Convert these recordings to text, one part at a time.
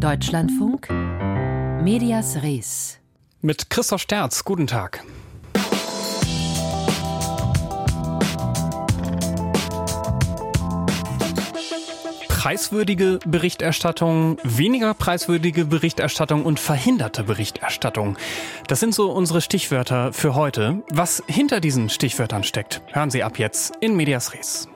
Deutschlandfunk Medias Res. Mit Christoph Sterz, guten Tag. preiswürdige Berichterstattung, weniger preiswürdige Berichterstattung und verhinderte Berichterstattung. Das sind so unsere Stichwörter für heute. Was hinter diesen Stichwörtern steckt, hören Sie ab jetzt in Medias Res.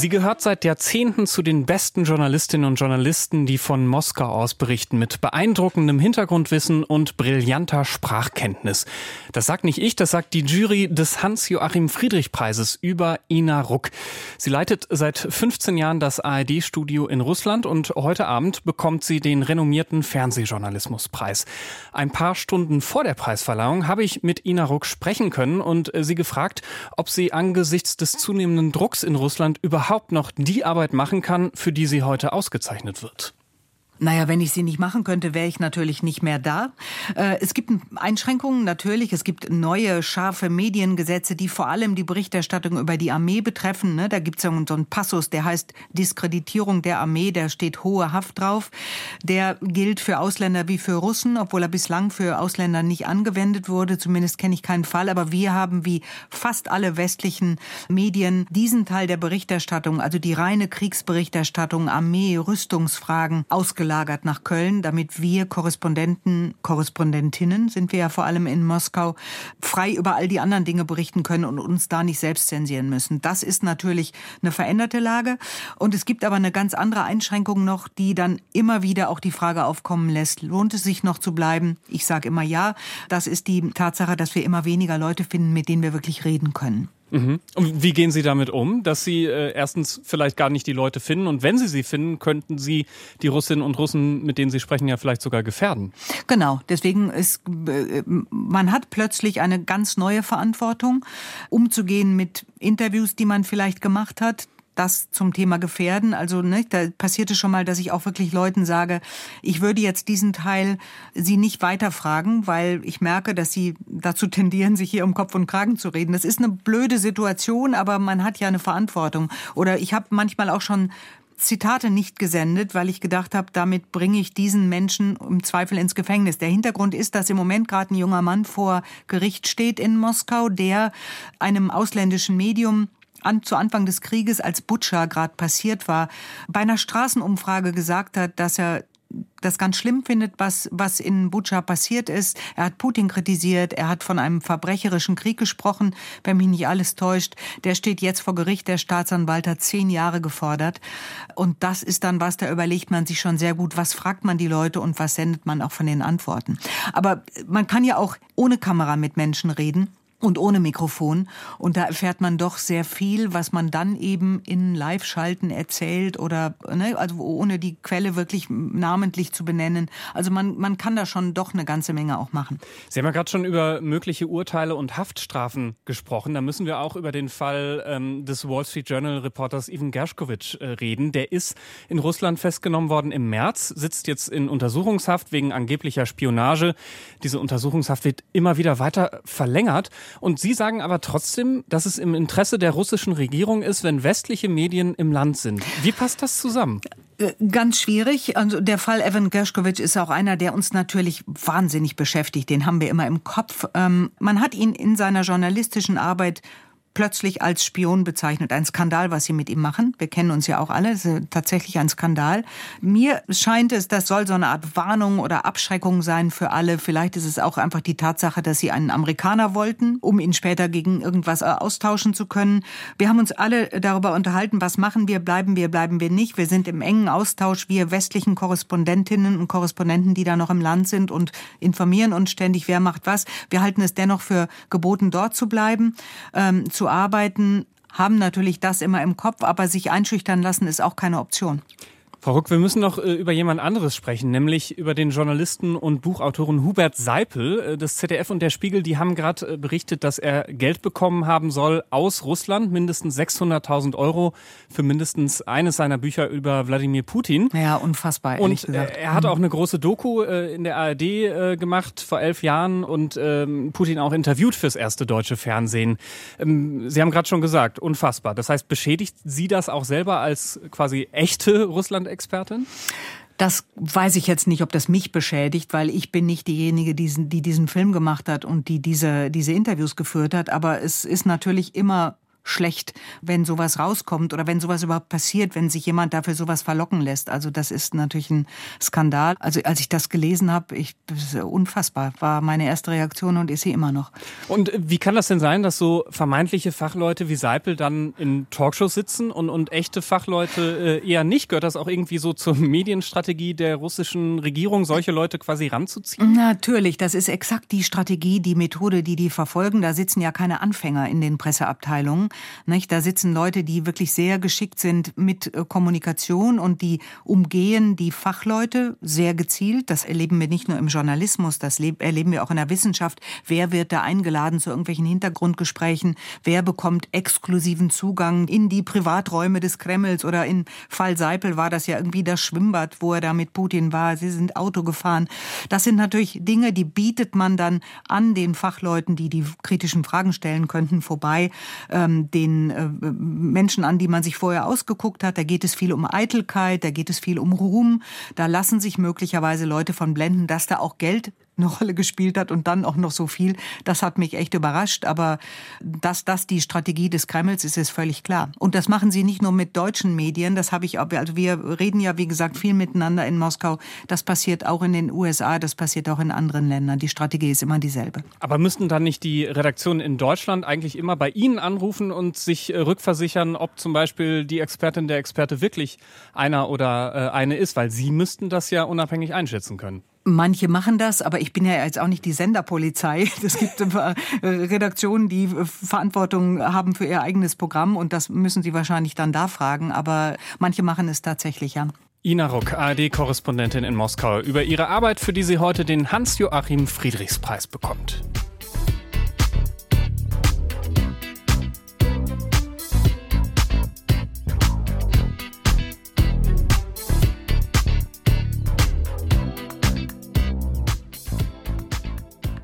Sie gehört seit Jahrzehnten zu den besten Journalistinnen und Journalisten, die von Moskau aus berichten, mit beeindruckendem Hintergrundwissen und brillanter Sprachkenntnis. Das sagt nicht ich, das sagt die Jury des Hans-Joachim-Friedrich-Preises über Ina Ruck. Sie leitet seit 15 Jahren das ARD-Studio in Russland und heute Abend bekommt sie den renommierten Fernsehjournalismuspreis. Ein paar Stunden vor der Preisverleihung habe ich mit Ina Ruck sprechen können und sie gefragt, ob sie angesichts des zunehmenden Drucks in Russland überhaupt überhaupt noch die Arbeit machen kann, für die sie heute ausgezeichnet wird. Naja, wenn ich sie nicht machen könnte, wäre ich natürlich nicht mehr da. Äh, es gibt Einschränkungen natürlich. Es gibt neue, scharfe Mediengesetze, die vor allem die Berichterstattung über die Armee betreffen. Ne? Da gibt es so einen Passus, der heißt Diskreditierung der Armee. Da steht hohe Haft drauf. Der gilt für Ausländer wie für Russen, obwohl er bislang für Ausländer nicht angewendet wurde. Zumindest kenne ich keinen Fall. Aber wir haben wie fast alle westlichen Medien diesen Teil der Berichterstattung, also die reine Kriegsberichterstattung, Armee, Rüstungsfragen, ausgelassen ausgelagert nach Köln, damit wir Korrespondenten, Korrespondentinnen sind wir ja vor allem in Moskau, frei über all die anderen Dinge berichten können und uns da nicht selbst zensieren müssen. Das ist natürlich eine veränderte Lage. Und es gibt aber eine ganz andere Einschränkung noch, die dann immer wieder auch die Frage aufkommen lässt, lohnt es sich noch zu bleiben? Ich sage immer ja. Das ist die Tatsache, dass wir immer weniger Leute finden, mit denen wir wirklich reden können. Mhm. Und wie gehen Sie damit um, dass Sie äh, erstens vielleicht gar nicht die Leute finden und wenn Sie sie finden, könnten Sie die Russinnen und Russen, mit denen Sie sprechen, ja vielleicht sogar gefährden? Genau, deswegen ist äh, man hat plötzlich eine ganz neue Verantwortung, umzugehen mit Interviews, die man vielleicht gemacht hat, das zum Thema Gefährden. Also ne, da passierte schon mal, dass ich auch wirklich Leuten sage, ich würde jetzt diesen Teil sie nicht weiterfragen, weil ich merke, dass sie dazu tendieren, sich hier um Kopf und Kragen zu reden. Das ist eine blöde Situation, aber man hat ja eine Verantwortung. Oder ich habe manchmal auch schon Zitate nicht gesendet, weil ich gedacht habe, damit bringe ich diesen Menschen im Zweifel ins Gefängnis. Der Hintergrund ist, dass im Moment gerade ein junger Mann vor Gericht steht in Moskau, der einem ausländischen Medium an, zu Anfang des Krieges, als Butcher gerade passiert war, bei einer Straßenumfrage gesagt hat, dass er das ganz schlimm findet, was, was in Butscha passiert ist. Er hat Putin kritisiert, er hat von einem verbrecherischen Krieg gesprochen, wenn mich nicht alles täuscht. Der steht jetzt vor Gericht, der Staatsanwalt hat zehn Jahre gefordert. Und das ist dann was, da überlegt man sich schon sehr gut, was fragt man die Leute und was sendet man auch von den Antworten. Aber man kann ja auch ohne Kamera mit Menschen reden und ohne Mikrofon. Und da erfährt man doch sehr viel, was man dann eben in Live-Schalten erzählt oder ne, also ohne die Quelle wirklich namentlich zu benennen. Also man, man kann da schon doch eine ganze Menge auch machen. Sie haben ja gerade schon über mögliche Urteile und Haftstrafen gesprochen. Da müssen wir auch über den Fall ähm, des Wall Street Journal Reporters Ivan Gershkovich äh, reden. Der ist in Russland festgenommen worden im März, sitzt jetzt in Untersuchungshaft wegen angeblicher Spionage. Diese Untersuchungshaft wird immer wieder weiter verlängert. Und Sie sagen aber trotzdem, dass es im Interesse der russischen Regierung ist, wenn westliche Medien im Land sind. Wie passt das zusammen? Äh, ganz schwierig. Also der Fall Evan Gershkovich ist auch einer, der uns natürlich wahnsinnig beschäftigt. Den haben wir immer im Kopf. Ähm, man hat ihn in seiner journalistischen Arbeit plötzlich als Spion bezeichnet. Ein Skandal, was sie mit ihm machen. Wir kennen uns ja auch alle. Es ist tatsächlich ein Skandal. Mir scheint es, das soll so eine Art Warnung oder Abschreckung sein für alle. Vielleicht ist es auch einfach die Tatsache, dass sie einen Amerikaner wollten, um ihn später gegen irgendwas austauschen zu können. Wir haben uns alle darüber unterhalten, was machen wir, bleiben wir, bleiben wir nicht. Wir sind im engen Austausch, wir westlichen Korrespondentinnen und Korrespondenten, die da noch im Land sind und informieren uns ständig, wer macht was. Wir halten es dennoch für geboten, dort zu bleiben, ähm, zu arbeiten, haben natürlich das immer im Kopf, aber sich einschüchtern lassen ist auch keine Option. Frau Ruck, wir müssen noch äh, über jemand anderes sprechen, nämlich über den Journalisten und Buchautoren Hubert Seipel. Äh, das ZDF und der Spiegel, die haben gerade äh, berichtet, dass er Geld bekommen haben soll aus Russland, mindestens 600.000 Euro für mindestens eines seiner Bücher über Wladimir Putin. Ja, unfassbar, und gesagt. er hat auch eine große Doku in der ARD gemacht vor elf Jahren und ähm, Putin auch interviewt fürs erste deutsche Fernsehen. Ähm, Sie haben gerade schon gesagt, unfassbar. Das heißt, beschädigt Sie das auch selber als quasi echte Russland Expertin? Das weiß ich jetzt nicht, ob das mich beschädigt, weil ich bin nicht diejenige, die diesen, die diesen Film gemacht hat und die diese, diese Interviews geführt hat. Aber es ist natürlich immer schlecht, wenn sowas rauskommt oder wenn sowas überhaupt passiert, wenn sich jemand dafür sowas verlocken lässt. Also das ist natürlich ein Skandal. Also als ich das gelesen habe, ich das ist unfassbar, war meine erste Reaktion und ist sie immer noch. Und wie kann das denn sein, dass so vermeintliche Fachleute wie Seipel dann in Talkshows sitzen und, und echte Fachleute äh, eher nicht? Gehört das auch irgendwie so zur Medienstrategie der russischen Regierung, solche Leute quasi ranzuziehen? Natürlich, das ist exakt die Strategie, die Methode, die die verfolgen. Da sitzen ja keine Anfänger in den Presseabteilungen. Nicht? Da sitzen Leute, die wirklich sehr geschickt sind mit äh, Kommunikation und die umgehen die Fachleute sehr gezielt. Das erleben wir nicht nur im Journalismus, das erleben wir auch in der Wissenschaft. Wer wird da eingeladen zu irgendwelchen Hintergrundgesprächen? Wer bekommt exklusiven Zugang in die Privaträume des Kremls? Oder in Fall Seipel war das ja irgendwie das Schwimmbad, wo er da mit Putin war. Sie sind Auto gefahren. Das sind natürlich Dinge, die bietet man dann an den Fachleuten, die die kritischen Fragen stellen könnten, vorbei. Ähm, den äh, Menschen an, die man sich vorher ausgeguckt hat. Da geht es viel um Eitelkeit, da geht es viel um Ruhm. Da lassen sich möglicherweise Leute von blenden, dass da auch Geld eine Rolle gespielt hat und dann auch noch so viel, das hat mich echt überrascht. Aber dass das die Strategie des Kremls ist, ist völlig klar. Und das machen sie nicht nur mit deutschen Medien, das habe ich auch, also wir reden ja, wie gesagt, viel miteinander in Moskau. Das passiert auch in den USA, das passiert auch in anderen Ländern. Die Strategie ist immer dieselbe. Aber müssten dann nicht die Redaktionen in Deutschland eigentlich immer bei Ihnen anrufen und sich äh, rückversichern, ob zum Beispiel die Expertin der Experte wirklich einer oder äh, eine ist? Weil Sie müssten das ja unabhängig einschätzen können. Manche machen das, aber ich bin ja jetzt auch nicht die Senderpolizei. Es gibt äh, Redaktionen, die äh, Verantwortung haben für ihr eigenes Programm und das müssen sie wahrscheinlich dann da fragen. Aber manche machen es tatsächlich, ja. Ina Ruck, ARD-Korrespondentin in Moskau, über ihre Arbeit, für die sie heute den Hans-Joachim Friedrichspreis bekommt.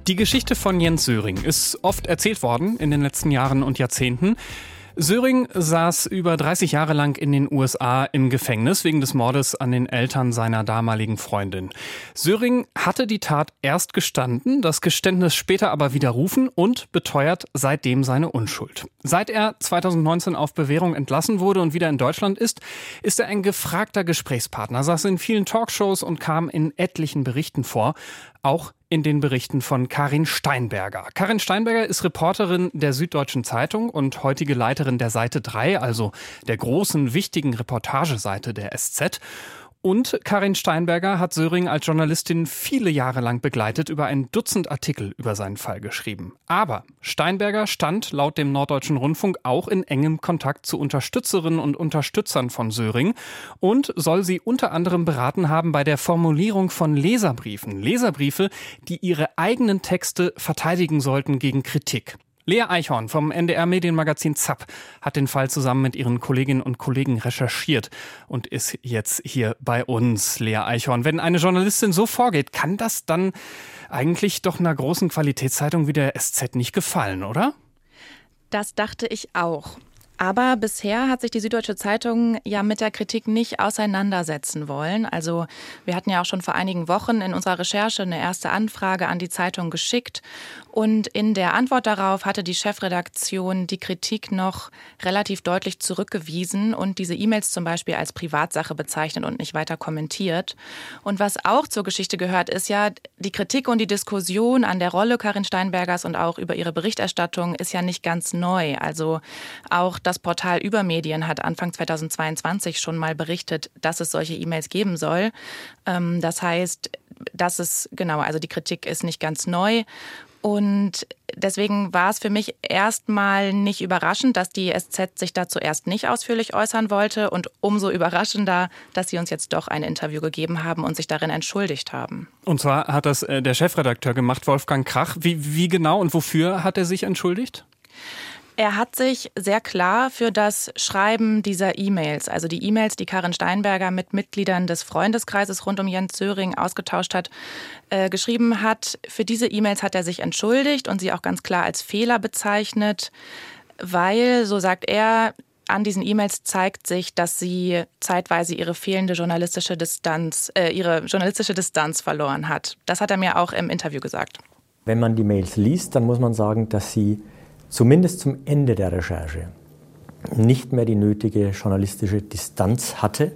Die Geschichte von Jens Söring ist oft erzählt worden in den letzten Jahren und Jahrzehnten. Söring saß über 30 Jahre lang in den USA im Gefängnis wegen des Mordes an den Eltern seiner damaligen Freundin. Söring hatte die Tat erst gestanden, das Geständnis später aber widerrufen und beteuert seitdem seine Unschuld. Seit er 2019 auf Bewährung entlassen wurde und wieder in Deutschland ist, ist er ein gefragter Gesprächspartner, saß in vielen Talkshows und kam in etlichen Berichten vor, auch in den Berichten von Karin Steinberger. Karin Steinberger ist Reporterin der Süddeutschen Zeitung und heutige Leiterin der Seite 3, also der großen, wichtigen Reportageseite der SZ. Und Karin Steinberger hat Söring als Journalistin viele Jahre lang begleitet, über ein Dutzend Artikel über seinen Fall geschrieben. Aber Steinberger stand laut dem Norddeutschen Rundfunk auch in engem Kontakt zu Unterstützerinnen und Unterstützern von Söring und soll sie unter anderem beraten haben bei der Formulierung von Leserbriefen. Leserbriefe, die ihre eigenen Texte verteidigen sollten gegen Kritik. Lea Eichhorn vom NDR Medienmagazin ZAP hat den Fall zusammen mit ihren Kolleginnen und Kollegen recherchiert und ist jetzt hier bei uns. Lea Eichhorn, wenn eine Journalistin so vorgeht, kann das dann eigentlich doch einer großen Qualitätszeitung wie der SZ nicht gefallen, oder? Das dachte ich auch. Aber bisher hat sich die Süddeutsche Zeitung ja mit der Kritik nicht auseinandersetzen wollen. Also wir hatten ja auch schon vor einigen Wochen in unserer Recherche eine erste Anfrage an die Zeitung geschickt. Und in der Antwort darauf hatte die Chefredaktion die Kritik noch relativ deutlich zurückgewiesen und diese E-Mails zum Beispiel als Privatsache bezeichnet und nicht weiter kommentiert. Und was auch zur Geschichte gehört, ist ja die Kritik und die Diskussion an der Rolle Karin Steinbergers und auch über ihre Berichterstattung ist ja nicht ganz neu. Also auch das Portal Übermedien hat Anfang 2022 schon mal berichtet, dass es solche E-Mails geben soll. Ähm, das heißt, das ist genau, also die Kritik ist nicht ganz neu. Und deswegen war es für mich erstmal nicht überraschend, dass die SZ sich da zuerst nicht ausführlich äußern wollte und umso überraschender, dass sie uns jetzt doch ein Interview gegeben haben und sich darin entschuldigt haben. Und zwar hat das äh, der Chefredakteur gemacht, Wolfgang Krach. Wie, wie genau und wofür hat er sich entschuldigt? Er hat sich sehr klar für das Schreiben dieser E-Mails, also die E-Mails, die Karin Steinberger mit Mitgliedern des Freundeskreises rund um Jens Söring ausgetauscht hat, äh, geschrieben hat. Für diese E-Mails hat er sich entschuldigt und sie auch ganz klar als Fehler bezeichnet, weil, so sagt er, an diesen E-Mails zeigt sich, dass sie zeitweise ihre fehlende journalistische Distanz, äh, ihre journalistische Distanz verloren hat. Das hat er mir auch im Interview gesagt. Wenn man die Mails liest, dann muss man sagen, dass sie zumindest zum Ende der Recherche nicht mehr die nötige journalistische Distanz hatte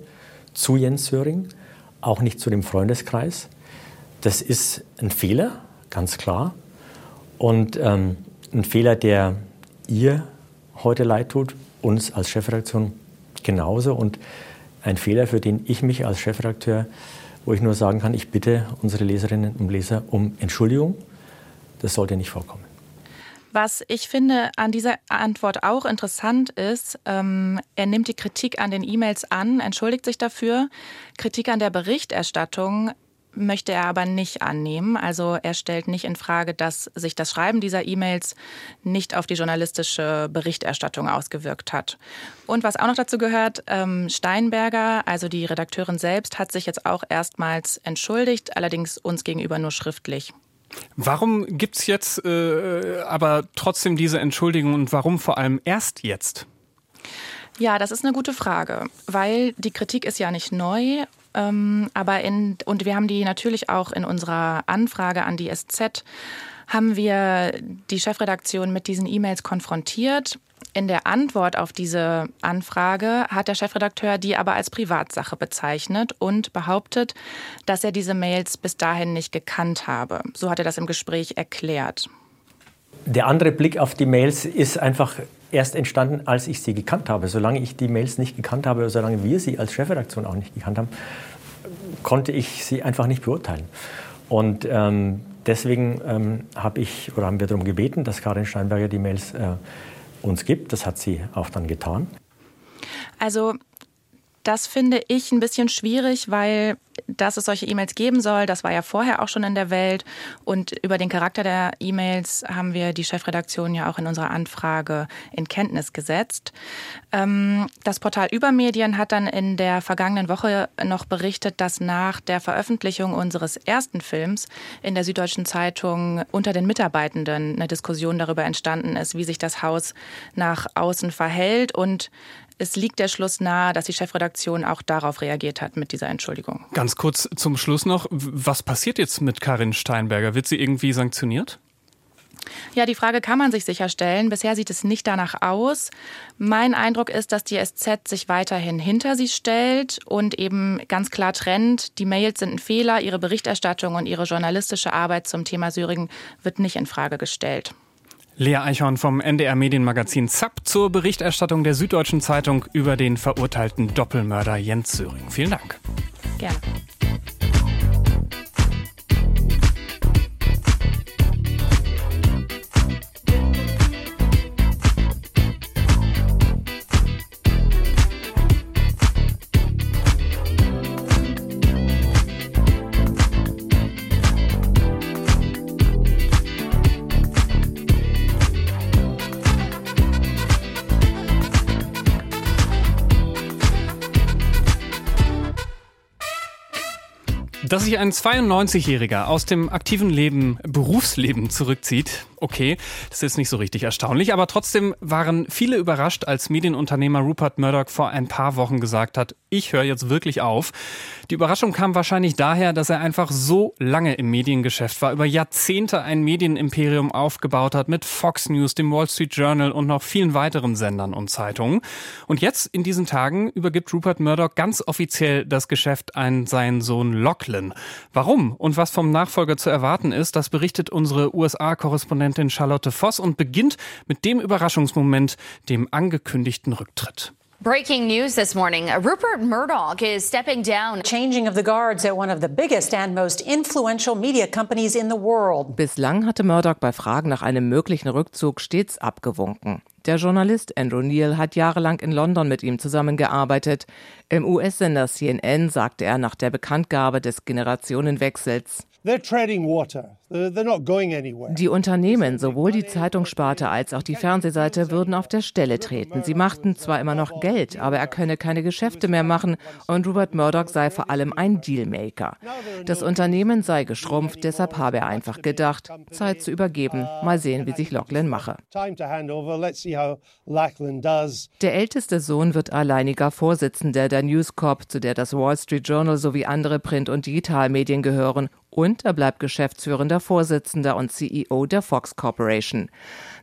zu Jens Söring, auch nicht zu dem Freundeskreis. Das ist ein Fehler, ganz klar. Und ähm, ein Fehler, der ihr heute leid tut, uns als Chefredaktion genauso. Und ein Fehler, für den ich mich als Chefredakteur, wo ich nur sagen kann, ich bitte unsere Leserinnen und Leser um Entschuldigung. Das sollte nicht vorkommen. Was ich finde an dieser Antwort auch interessant ist, ähm, er nimmt die Kritik an den E-Mails an, entschuldigt sich dafür. Kritik an der Berichterstattung möchte er aber nicht annehmen. Also er stellt nicht in Frage, dass sich das Schreiben dieser E-Mails nicht auf die journalistische Berichterstattung ausgewirkt hat. Und was auch noch dazu gehört, ähm, Steinberger, also die Redakteurin selbst, hat sich jetzt auch erstmals entschuldigt, allerdings uns gegenüber nur schriftlich. Warum gibt es jetzt äh, aber trotzdem diese Entschuldigung und warum vor allem erst jetzt? Ja, das ist eine gute Frage, weil die Kritik ist ja nicht neu ähm, aber in, und wir haben die natürlich auch in unserer Anfrage an die SZ, haben wir die Chefredaktion mit diesen E-Mails konfrontiert. In der Antwort auf diese Anfrage hat der Chefredakteur die aber als Privatsache bezeichnet und behauptet, dass er diese Mails bis dahin nicht gekannt habe. So hat er das im Gespräch erklärt. Der andere Blick auf die Mails ist einfach erst entstanden, als ich sie gekannt habe. Solange ich die Mails nicht gekannt habe, solange wir sie als Chefredaktion auch nicht gekannt haben, konnte ich sie einfach nicht beurteilen. Und ähm, deswegen ähm, habe ich oder haben wir darum gebeten, dass Karin Steinberger die Mails äh, uns gibt. Das hat sie auch dann getan. Also das finde ich ein bisschen schwierig, weil dass es solche E-Mails geben soll, das war ja vorher auch schon in der Welt. Und über den Charakter der E-Mails haben wir die Chefredaktion ja auch in unserer Anfrage in Kenntnis gesetzt. Ähm, das Portal Übermedien hat dann in der vergangenen Woche noch berichtet, dass nach der Veröffentlichung unseres ersten Films in der Süddeutschen Zeitung unter den Mitarbeitenden eine Diskussion darüber entstanden ist, wie sich das Haus nach außen verhält. Und es liegt der Schluss nahe, dass die Chefredaktion auch darauf reagiert hat mit dieser Entschuldigung. Ganz kurz zum Schluss noch, was passiert jetzt mit Karin Steinberger? Wird sie irgendwie sanktioniert? Ja, die Frage kann man sich sicher stellen. Bisher sieht es nicht danach aus. Mein Eindruck ist, dass die SZ sich weiterhin hinter sie stellt und eben ganz klar trennt, die Mails sind ein Fehler, ihre Berichterstattung und ihre journalistische Arbeit zum Thema Syrien wird nicht in Frage gestellt. Lea Eichhorn vom NDR Medienmagazin ZAP zur Berichterstattung der Süddeutschen Zeitung über den verurteilten Doppelmörder Jens Söring. Vielen Dank. Gerne. Dass sich ein 92-Jähriger aus dem aktiven Leben, Berufsleben zurückzieht, okay, das ist nicht so richtig erstaunlich, aber trotzdem waren viele überrascht, als Medienunternehmer Rupert Murdoch vor ein paar Wochen gesagt hat, ich höre jetzt wirklich auf. Die Überraschung kam wahrscheinlich daher, dass er einfach so lange im Mediengeschäft war, über Jahrzehnte ein Medienimperium aufgebaut hat mit Fox News, dem Wall Street Journal und noch vielen weiteren Sendern und Zeitungen. Und jetzt in diesen Tagen übergibt Rupert Murdoch ganz offiziell das Geschäft an seinen Sohn Lachlan. Warum und was vom Nachfolger zu erwarten ist, das berichtet unsere USA-Korrespondentin Charlotte Voss und beginnt mit dem Überraschungsmoment, dem angekündigten Rücktritt. Breaking news this morning. Rupert Murdoch is stepping down. Changing of the guards at one of the biggest and most influential media companies in the world. Bislang hatte Murdoch bei Fragen nach einem möglichen Rückzug stets abgewunken. Der Journalist Andrew Neil hat jahrelang in London mit ihm zusammengearbeitet. Im US-Sender CNN sagte er nach der Bekanntgabe des Generationenwechsels. Die Unternehmen, sowohl die Zeitungssparte als auch die Fernsehseite, würden auf der Stelle treten. Sie machten zwar immer noch Geld, aber er könne keine Geschäfte mehr machen und Rupert Murdoch sei vor allem ein Dealmaker. Das Unternehmen sei geschrumpft, deshalb habe er einfach gedacht, Zeit zu übergeben. Mal sehen, wie sich Lachlan mache. Der älteste Sohn wird alleiniger Vorsitzender der News Corp, zu der das Wall Street Journal sowie andere Print- und Digitalmedien gehören und er bleibt geschäftsführender Vorsitzender und CEO der Fox Corporation.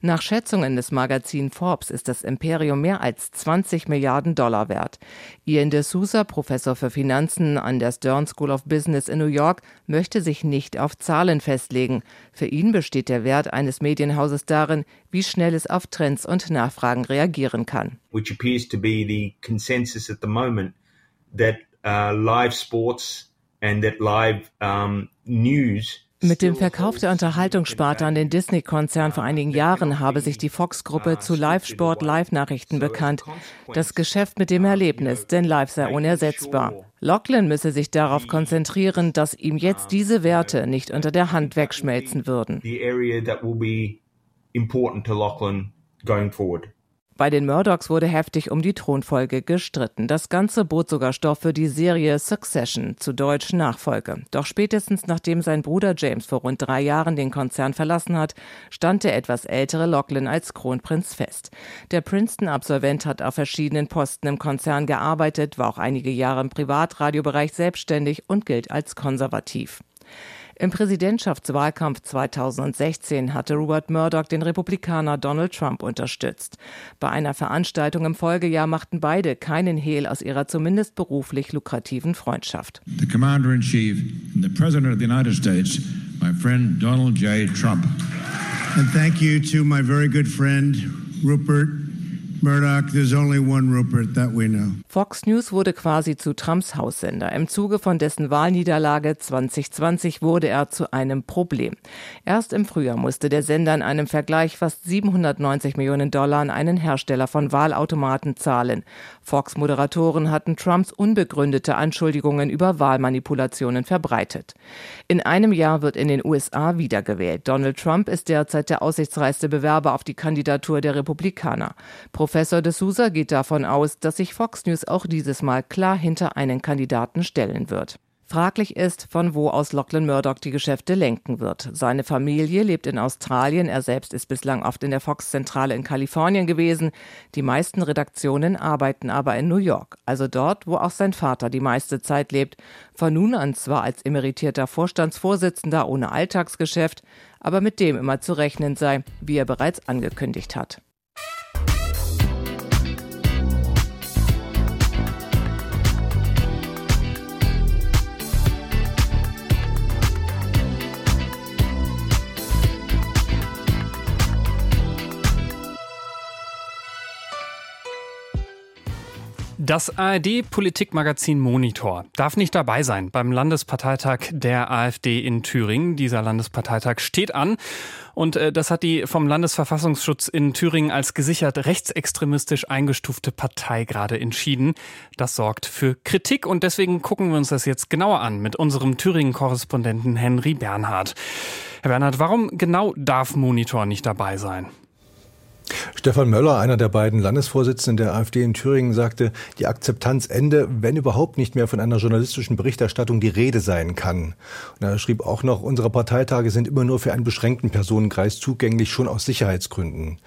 Nach Schätzungen des Magazin Forbes ist das Imperium mehr als 20 Milliarden Dollar wert. Ian D'Souza, Professor für Finanzen an der Stern School of Business in New York, möchte sich nicht auf Zahlen festlegen. Für ihn besteht der Wert eines Medienhauses darin, wie schnell es auf Trends und Nachfragen reagieren kann. Which appears to be the consensus at the moment that uh, live sports and that live um, mit dem Verkauf der Unterhaltungssparte an den Disney-Konzern vor einigen Jahren habe sich die Fox-Gruppe zu Live-Sport, Live-Nachrichten bekannt. Das Geschäft mit dem Erlebnis, denn Live sei unersetzbar. Lachlan müsse sich darauf konzentrieren, dass ihm jetzt diese Werte nicht unter der Hand wegschmelzen würden. Bei den Murdochs wurde heftig um die Thronfolge gestritten. Das Ganze bot sogar Stoff für die Serie Succession, zu Deutsch Nachfolge. Doch spätestens nachdem sein Bruder James vor rund drei Jahren den Konzern verlassen hat, stand der etwas ältere Lachlan als Kronprinz fest. Der Princeton-Absolvent hat auf verschiedenen Posten im Konzern gearbeitet, war auch einige Jahre im Privatradiobereich selbstständig und gilt als konservativ. Im Präsidentschaftswahlkampf 2016 hatte Rupert Murdoch den Republikaner Donald Trump unterstützt. Bei einer Veranstaltung im Folgejahr machten beide keinen Hehl aus ihrer zumindest beruflich lukrativen Freundschaft. The Commander in Chief and the President of the United States, my friend Donald J. Trump. And thank you to my very good friend Rupert Murdoch, there's only one Rupert that we know. Fox News wurde quasi zu Trumps Haussender. Im Zuge von dessen Wahlniederlage 2020 wurde er zu einem Problem. Erst im Frühjahr musste der Sender in einem Vergleich fast 790 Millionen Dollar an einen Hersteller von Wahlautomaten zahlen. Fox-Moderatoren hatten Trumps unbegründete Anschuldigungen über Wahlmanipulationen verbreitet. In einem Jahr wird in den USA wiedergewählt. Donald Trump ist derzeit der aussichtsreichste Bewerber auf die Kandidatur der Republikaner. Professor de Souza geht davon aus, dass sich Fox News auch dieses Mal klar hinter einen Kandidaten stellen wird. Fraglich ist, von wo aus Lachlan Murdoch die Geschäfte lenken wird. Seine Familie lebt in Australien, er selbst ist bislang oft in der Fox-Zentrale in Kalifornien gewesen. Die meisten Redaktionen arbeiten aber in New York, also dort, wo auch sein Vater die meiste Zeit lebt. Von nun an zwar als emeritierter Vorstandsvorsitzender ohne Alltagsgeschäft, aber mit dem immer zu rechnen sei, wie er bereits angekündigt hat. Das ARD-Politikmagazin Monitor darf nicht dabei sein beim Landesparteitag der AfD in Thüringen. Dieser Landesparteitag steht an und äh, das hat die vom Landesverfassungsschutz in Thüringen als gesichert rechtsextremistisch eingestufte Partei gerade entschieden. Das sorgt für Kritik und deswegen gucken wir uns das jetzt genauer an mit unserem Thüringen-Korrespondenten Henry Bernhard. Herr Bernhard, warum genau darf Monitor nicht dabei sein? Stefan Möller, einer der beiden Landesvorsitzenden der AfD in Thüringen, sagte, die Akzeptanz ende, wenn überhaupt nicht mehr von einer journalistischen Berichterstattung die Rede sein kann. Und er schrieb auch noch, unsere Parteitage sind immer nur für einen beschränkten Personenkreis zugänglich, schon aus Sicherheitsgründen.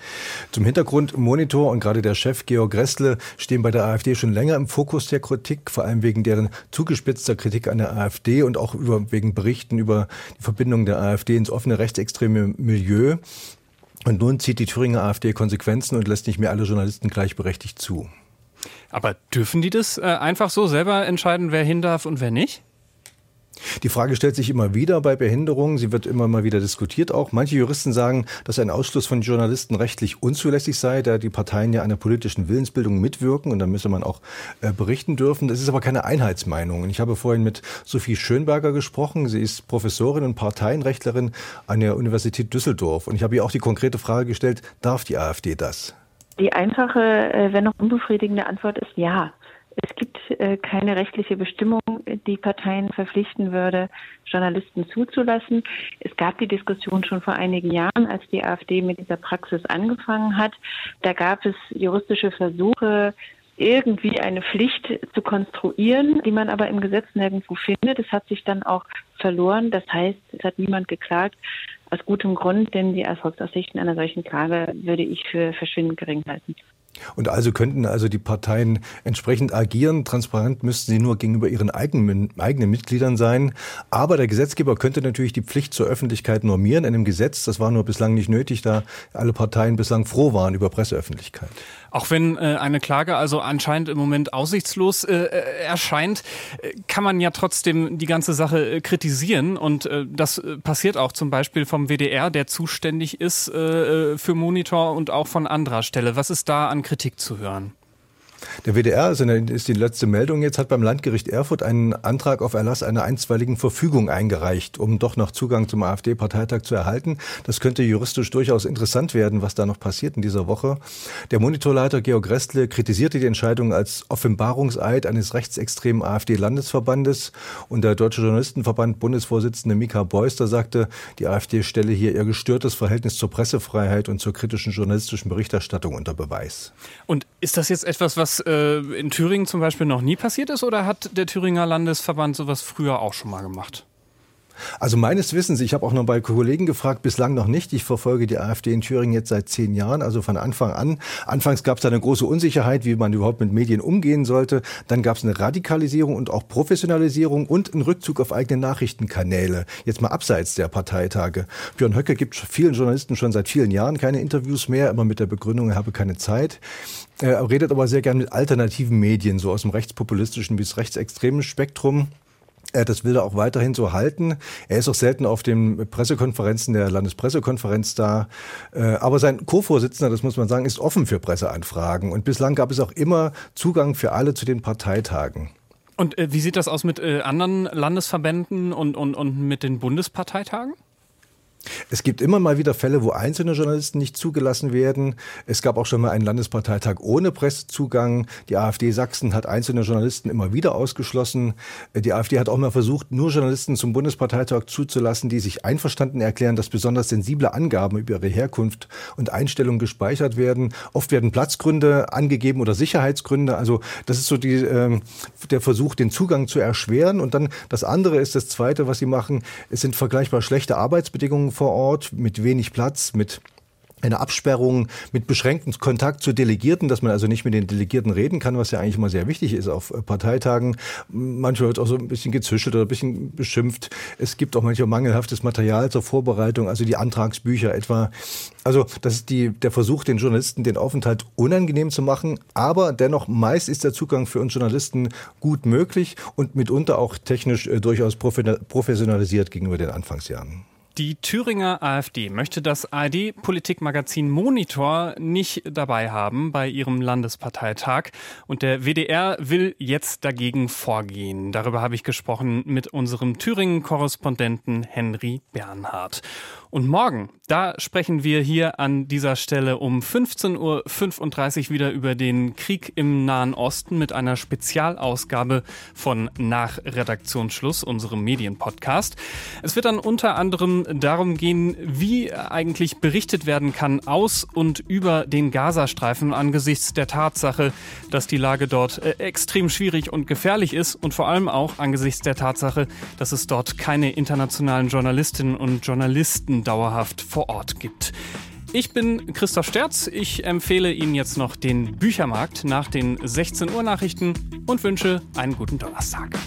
Zum Hintergrund Monitor und gerade der Chef Georg Gressle stehen bei der AfD schon länger im Fokus der Kritik, vor allem wegen deren zugespitzter Kritik an der AfD und auch über, wegen Berichten über die Verbindung der AfD ins offene rechtsextreme Milieu. Und nun zieht die Thüringer AfD Konsequenzen und lässt nicht mehr alle Journalisten gleichberechtigt zu. Aber dürfen die das äh, einfach so selber entscheiden, wer hin darf und wer nicht? Die Frage stellt sich immer wieder bei Behinderungen. Sie wird immer mal wieder diskutiert auch. Manche Juristen sagen, dass ein Ausschluss von Journalisten rechtlich unzulässig sei, da die Parteien ja an der politischen Willensbildung mitwirken und da müsse man auch äh, berichten dürfen. Das ist aber keine Einheitsmeinung. Ich habe vorhin mit Sophie Schönberger gesprochen. Sie ist Professorin und Parteienrechtlerin an der Universität Düsseldorf. Und ich habe ihr auch die konkrete Frage gestellt, darf die AfD das? Die einfache, äh, wenn noch unbefriedigende Antwort ist ja. Es gibt keine rechtliche Bestimmung, die Parteien verpflichten würde, Journalisten zuzulassen. Es gab die Diskussion schon vor einigen Jahren, als die AfD mit dieser Praxis angefangen hat. Da gab es juristische Versuche, irgendwie eine Pflicht zu konstruieren, die man aber im Gesetz nirgendwo findet. Es hat sich dann auch verloren. Das heißt, es hat niemand geklagt. Aus gutem Grund, denn die Erfolgsaussichten einer solchen Klage würde ich für verschwindend gering halten. Und also könnten also die Parteien entsprechend agieren. Transparent müssten sie nur gegenüber ihren eigenen, eigenen Mitgliedern sein. Aber der Gesetzgeber könnte natürlich die Pflicht zur Öffentlichkeit normieren in einem Gesetz. Das war nur bislang nicht nötig, da alle Parteien bislang froh waren über Presseöffentlichkeit. Auch wenn äh, eine Klage also anscheinend im Moment aussichtslos äh, äh erscheint, äh, kann man ja trotzdem die ganze Sache äh, kritisieren. Und äh, das äh, passiert auch zum Beispiel vom WDR, der zuständig ist äh, für Monitor und auch von anderer Stelle. Was ist da an Kritik zu hören? Der WDR, also ist die letzte Meldung jetzt, hat beim Landgericht Erfurt einen Antrag auf Erlass einer einstweiligen Verfügung eingereicht, um doch noch Zugang zum AfD-Parteitag zu erhalten. Das könnte juristisch durchaus interessant werden, was da noch passiert in dieser Woche. Der Monitorleiter Georg Restle kritisierte die Entscheidung als Offenbarungseid eines rechtsextremen AfD-Landesverbandes und der Deutsche Journalistenverband Bundesvorsitzende Mika Beuster sagte, die AfD stelle hier ihr gestörtes Verhältnis zur Pressefreiheit und zur kritischen journalistischen Berichterstattung unter Beweis. Und ist das jetzt etwas, was was äh, in Thüringen zum Beispiel noch nie passiert ist oder hat der Thüringer Landesverband sowas früher auch schon mal gemacht? Also meines Wissens, ich habe auch noch bei Kollegen gefragt, bislang noch nicht. Ich verfolge die AfD in Thüringen jetzt seit zehn Jahren, also von Anfang an. Anfangs gab es eine große Unsicherheit, wie man überhaupt mit Medien umgehen sollte. Dann gab es eine Radikalisierung und auch Professionalisierung und einen Rückzug auf eigene Nachrichtenkanäle. Jetzt mal abseits der Parteitage. Björn Höcke gibt vielen Journalisten schon seit vielen Jahren keine Interviews mehr, immer mit der Begründung, er habe keine Zeit. Er redet aber sehr gern mit alternativen Medien, so aus dem rechtspopulistischen bis rechtsextremen Spektrum. Das will er auch weiterhin so halten. Er ist auch selten auf den Pressekonferenzen der Landespressekonferenz da. Äh, aber sein Co-Vorsitzender, das muss man sagen, ist offen für Presseanfragen. Und bislang gab es auch immer Zugang für alle zu den Parteitagen. Und äh, wie sieht das aus mit äh, anderen Landesverbänden und, und, und mit den Bundesparteitagen? Es gibt immer mal wieder Fälle, wo einzelne Journalisten nicht zugelassen werden. Es gab auch schon mal einen Landesparteitag ohne Pressezugang. Die AfD Sachsen hat einzelne Journalisten immer wieder ausgeschlossen. Die AfD hat auch mal versucht, nur Journalisten zum Bundesparteitag zuzulassen, die sich einverstanden erklären, dass besonders sensible Angaben über ihre Herkunft und Einstellung gespeichert werden. Oft werden Platzgründe angegeben oder Sicherheitsgründe. Also das ist so die, äh, der Versuch, den Zugang zu erschweren. Und dann das andere ist das Zweite, was sie machen. Es sind vergleichbar schlechte Arbeitsbedingungen vor Ort mit wenig Platz, mit eine Absperrung mit beschränktem Kontakt zu Delegierten, dass man also nicht mit den Delegierten reden kann, was ja eigentlich immer sehr wichtig ist auf äh, Parteitagen. Manchmal wird auch so ein bisschen gezüschelt oder ein bisschen beschimpft. Es gibt auch manchmal mangelhaftes Material zur Vorbereitung, also die Antragsbücher etwa. Also das ist die, der Versuch, den Journalisten den Aufenthalt unangenehm zu machen, aber dennoch meist ist der Zugang für uns Journalisten gut möglich und mitunter auch technisch äh, durchaus professionalisiert gegenüber den Anfangsjahren. Die Thüringer AfD möchte das ARD-Politikmagazin Monitor nicht dabei haben bei ihrem Landesparteitag. Und der WDR will jetzt dagegen vorgehen. Darüber habe ich gesprochen mit unserem Thüringen-Korrespondenten Henry Bernhard. Und morgen, da sprechen wir hier an dieser Stelle um 15.35 Uhr wieder über den Krieg im Nahen Osten mit einer Spezialausgabe von Nach Redaktionsschluss, unserem Medienpodcast. Es wird dann unter anderem darum gehen, wie eigentlich berichtet werden kann aus und über den Gazastreifen angesichts der Tatsache, dass die Lage dort äh, extrem schwierig und gefährlich ist und vor allem auch angesichts der Tatsache, dass es dort keine internationalen Journalistinnen und Journalisten dauerhaft vor Ort gibt. Ich bin Christoph Sterz. Ich empfehle Ihnen jetzt noch den Büchermarkt nach den 16 Uhr Nachrichten und wünsche einen guten Donnerstag.